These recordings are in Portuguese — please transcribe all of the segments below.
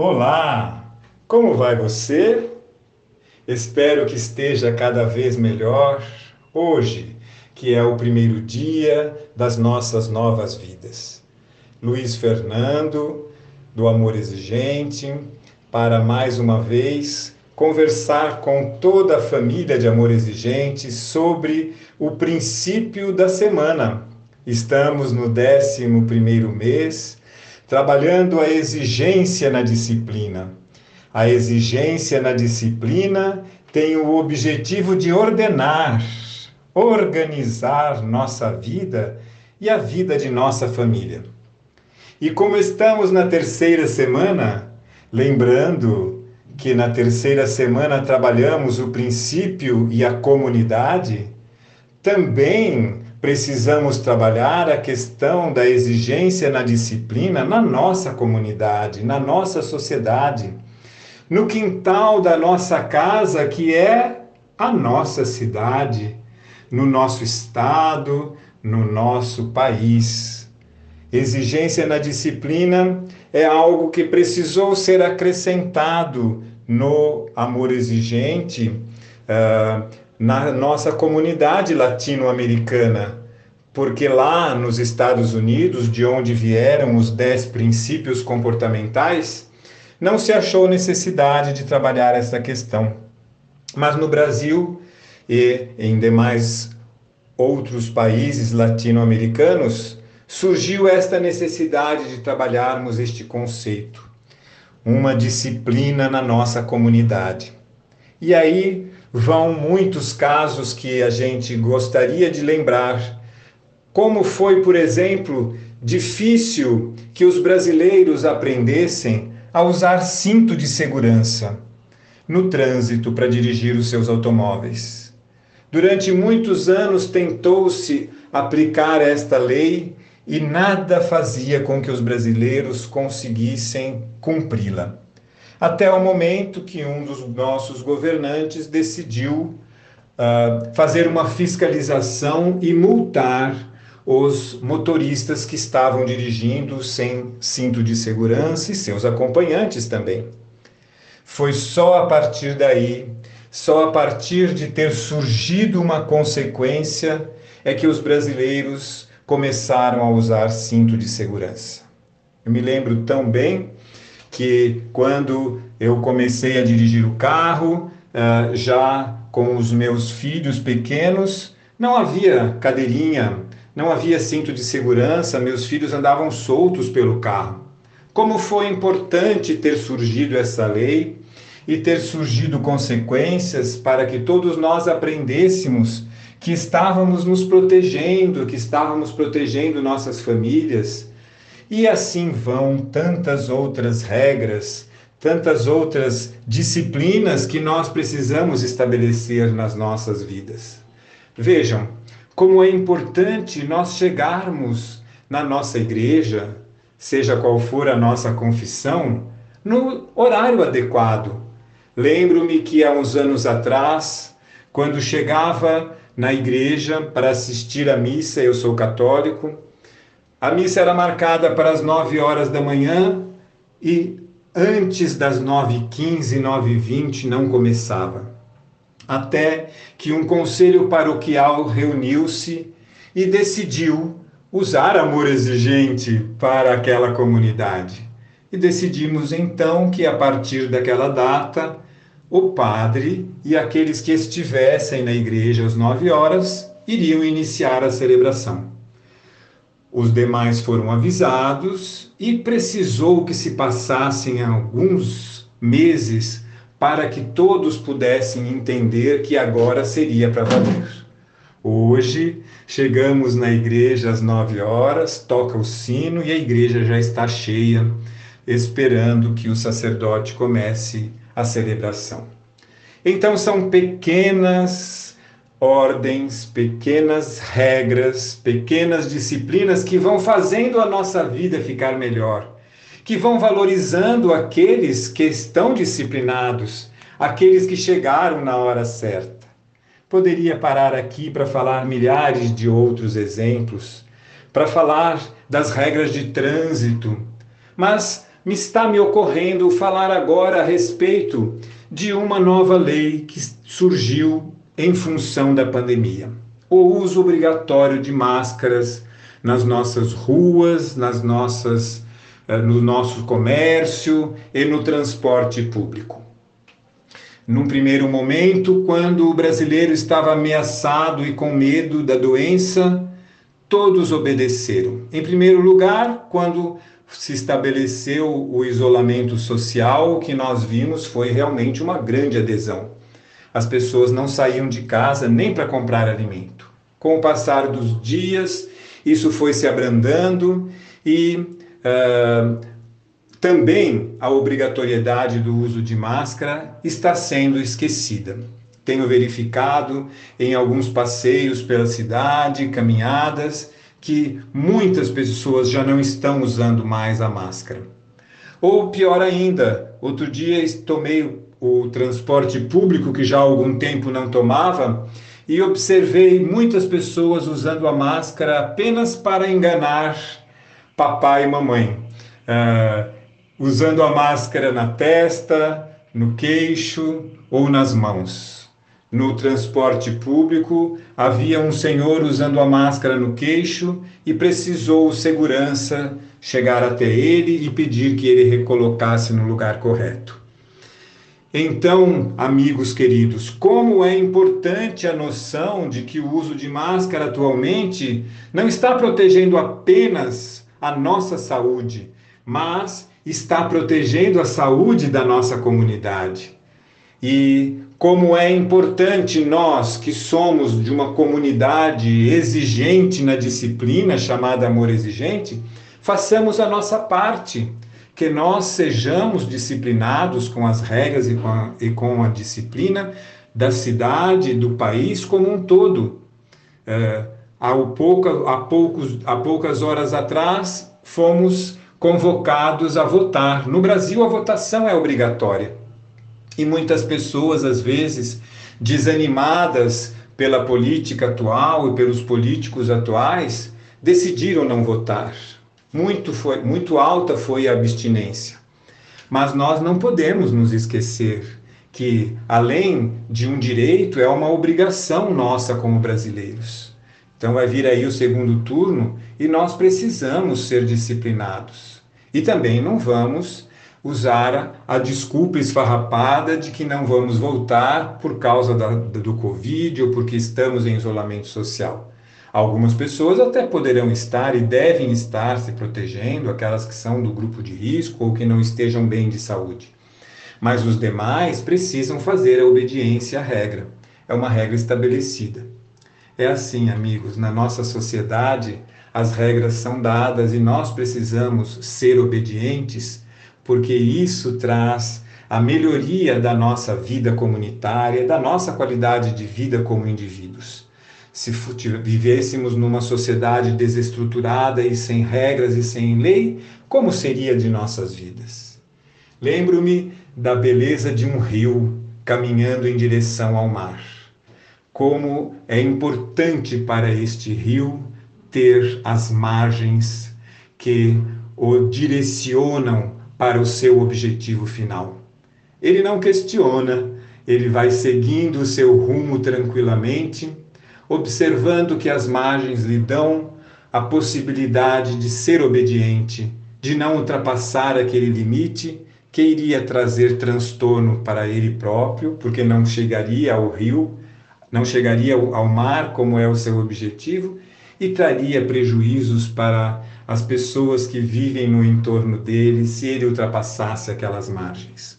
Olá! Como vai você? Espero que esteja cada vez melhor hoje, que é o primeiro dia das nossas novas vidas. Luiz Fernando, do Amor Exigente, para mais uma vez conversar com toda a família de Amor Exigente sobre o princípio da semana. Estamos no 11 primeiro mês trabalhando a exigência na disciplina. A exigência na disciplina tem o objetivo de ordenar, organizar nossa vida e a vida de nossa família. E como estamos na terceira semana, lembrando que na terceira semana trabalhamos o princípio e a comunidade, também precisamos trabalhar a questão da exigência na disciplina na nossa comunidade, na nossa sociedade, no quintal da nossa casa, que é a nossa cidade, no nosso estado, no nosso país. Exigência na disciplina é algo que precisou ser acrescentado no amor exigente. Uh, na nossa comunidade latino-americana, porque lá nos Estados Unidos, de onde vieram os dez princípios comportamentais, não se achou necessidade de trabalhar essa questão. Mas no Brasil e em demais outros países latino-americanos, surgiu esta necessidade de trabalharmos este conceito, uma disciplina na nossa comunidade. E aí vão muitos casos que a gente gostaria de lembrar. Como foi, por exemplo, difícil que os brasileiros aprendessem a usar cinto de segurança no trânsito para dirigir os seus automóveis. Durante muitos anos tentou-se aplicar esta lei e nada fazia com que os brasileiros conseguissem cumpri-la até o momento que um dos nossos governantes decidiu uh, fazer uma fiscalização e multar os motoristas que estavam dirigindo sem cinto de segurança e seus acompanhantes também. Foi só a partir daí, só a partir de ter surgido uma consequência, é que os brasileiros começaram a usar cinto de segurança. Eu me lembro tão bem que quando eu comecei a dirigir o carro, uh, já com os meus filhos pequenos, não havia cadeirinha, não havia cinto de segurança, meus filhos andavam soltos pelo carro. Como foi importante ter surgido essa lei e ter surgido consequências para que todos nós aprendêssemos que estávamos nos protegendo, que estávamos protegendo nossas famílias, e assim vão tantas outras regras, tantas outras disciplinas que nós precisamos estabelecer nas nossas vidas. Vejam como é importante nós chegarmos na nossa igreja, seja qual for a nossa confissão, no horário adequado. Lembro-me que há uns anos atrás, quando chegava na igreja para assistir à missa, eu sou católico, a missa era marcada para as 9 horas da manhã e antes das 9h15, 9h20 não começava. Até que um conselho paroquial reuniu-se e decidiu usar amor exigente para aquela comunidade. E decidimos então que a partir daquela data, o padre e aqueles que estivessem na igreja às nove horas iriam iniciar a celebração. Os demais foram avisados e precisou que se passassem alguns meses para que todos pudessem entender que agora seria para valer. Hoje, chegamos na igreja às nove horas, toca o sino e a igreja já está cheia, esperando que o sacerdote comece a celebração. Então, são pequenas ordens, pequenas regras, pequenas disciplinas que vão fazendo a nossa vida ficar melhor, que vão valorizando aqueles que estão disciplinados, aqueles que chegaram na hora certa. Poderia parar aqui para falar milhares de outros exemplos, para falar das regras de trânsito, mas me está me ocorrendo falar agora a respeito de uma nova lei que surgiu em função da pandemia. O uso obrigatório de máscaras nas nossas ruas, nas nossas, eh, no nosso comércio e no transporte público. Num primeiro momento, quando o brasileiro estava ameaçado e com medo da doença, todos obedeceram. Em primeiro lugar, quando se estabeleceu o isolamento social, o que nós vimos foi realmente uma grande adesão. As pessoas não saíam de casa nem para comprar alimento. Com o passar dos dias, isso foi se abrandando e uh, também a obrigatoriedade do uso de máscara está sendo esquecida. Tenho verificado em alguns passeios pela cidade, caminhadas, que muitas pessoas já não estão usando mais a máscara. Ou pior ainda, outro dia tomei o transporte público que já há algum tempo não tomava e observei muitas pessoas usando a máscara apenas para enganar papai e mamãe. Uh, usando a máscara na testa, no queixo ou nas mãos. No transporte público, havia um senhor usando a máscara no queixo e precisou o segurança chegar até ele e pedir que ele recolocasse no lugar correto. Então, amigos queridos, como é importante a noção de que o uso de máscara atualmente não está protegendo apenas a nossa saúde, mas está protegendo a saúde da nossa comunidade. E como é importante nós, que somos de uma comunidade exigente na disciplina chamada amor exigente, façamos a nossa parte, que nós sejamos disciplinados com as regras e com a, e com a disciplina da cidade, do país como um todo. É, há, pouca, há, poucos, há poucas horas atrás, fomos convocados a votar. No Brasil, a votação é obrigatória. E muitas pessoas, às vezes, desanimadas pela política atual e pelos políticos atuais, decidiram não votar. Muito, foi, muito alta foi a abstinência. Mas nós não podemos nos esquecer que, além de um direito, é uma obrigação nossa como brasileiros. Então vai vir aí o segundo turno e nós precisamos ser disciplinados. E também não vamos usar a desculpa esfarrapada de que não vamos voltar por causa da, do Covid ou porque estamos em isolamento social. Algumas pessoas até poderão estar e devem estar se protegendo, aquelas que são do grupo de risco ou que não estejam bem de saúde. Mas os demais precisam fazer a obediência à regra. É uma regra estabelecida. É assim, amigos, na nossa sociedade as regras são dadas e nós precisamos ser obedientes, porque isso traz a melhoria da nossa vida comunitária, da nossa qualidade de vida como indivíduos. Se vivêssemos numa sociedade desestruturada e sem regras e sem lei, como seria de nossas vidas? Lembro-me da beleza de um rio caminhando em direção ao mar como é importante para este rio ter as margens que o direcionam para o seu objetivo final. Ele não questiona, ele vai seguindo o seu rumo tranquilamente, observando que as margens lhe dão a possibilidade de ser obediente, de não ultrapassar aquele limite que iria trazer transtorno para ele próprio, porque não chegaria ao rio não chegaria ao mar como é o seu objetivo e traria prejuízos para as pessoas que vivem no entorno dele se ele ultrapassasse aquelas margens.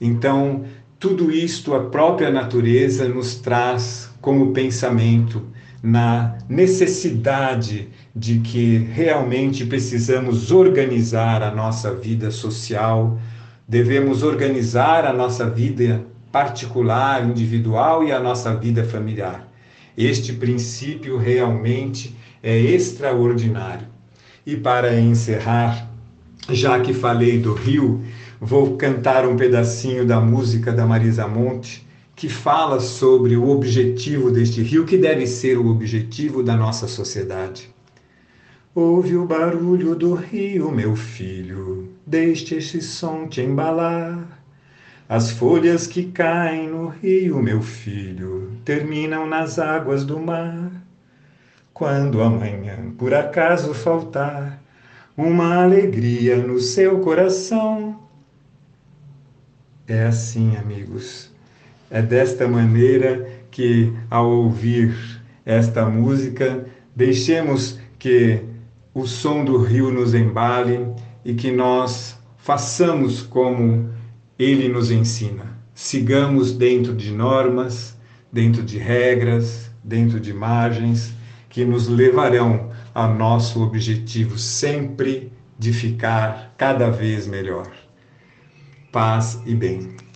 Então, tudo isto a própria natureza nos traz como pensamento na necessidade de que realmente precisamos organizar a nossa vida social, devemos organizar a nossa vida particular, individual e a nossa vida familiar. Este princípio realmente é extraordinário. E para encerrar, já que falei do rio, vou cantar um pedacinho da música da Marisa Monte, que fala sobre o objetivo deste rio, que deve ser o objetivo da nossa sociedade. Ouve o barulho do rio, meu filho, deixe esse som te embalar. As folhas que caem no rio, meu filho, terminam nas águas do mar. Quando amanhã por acaso faltar uma alegria no seu coração, é assim, amigos. É desta maneira que, ao ouvir esta música, deixemos que o som do rio nos embale e que nós façamos como ele nos ensina. Sigamos dentro de normas, dentro de regras, dentro de margens que nos levarão ao nosso objetivo sempre de ficar cada vez melhor. Paz e bem.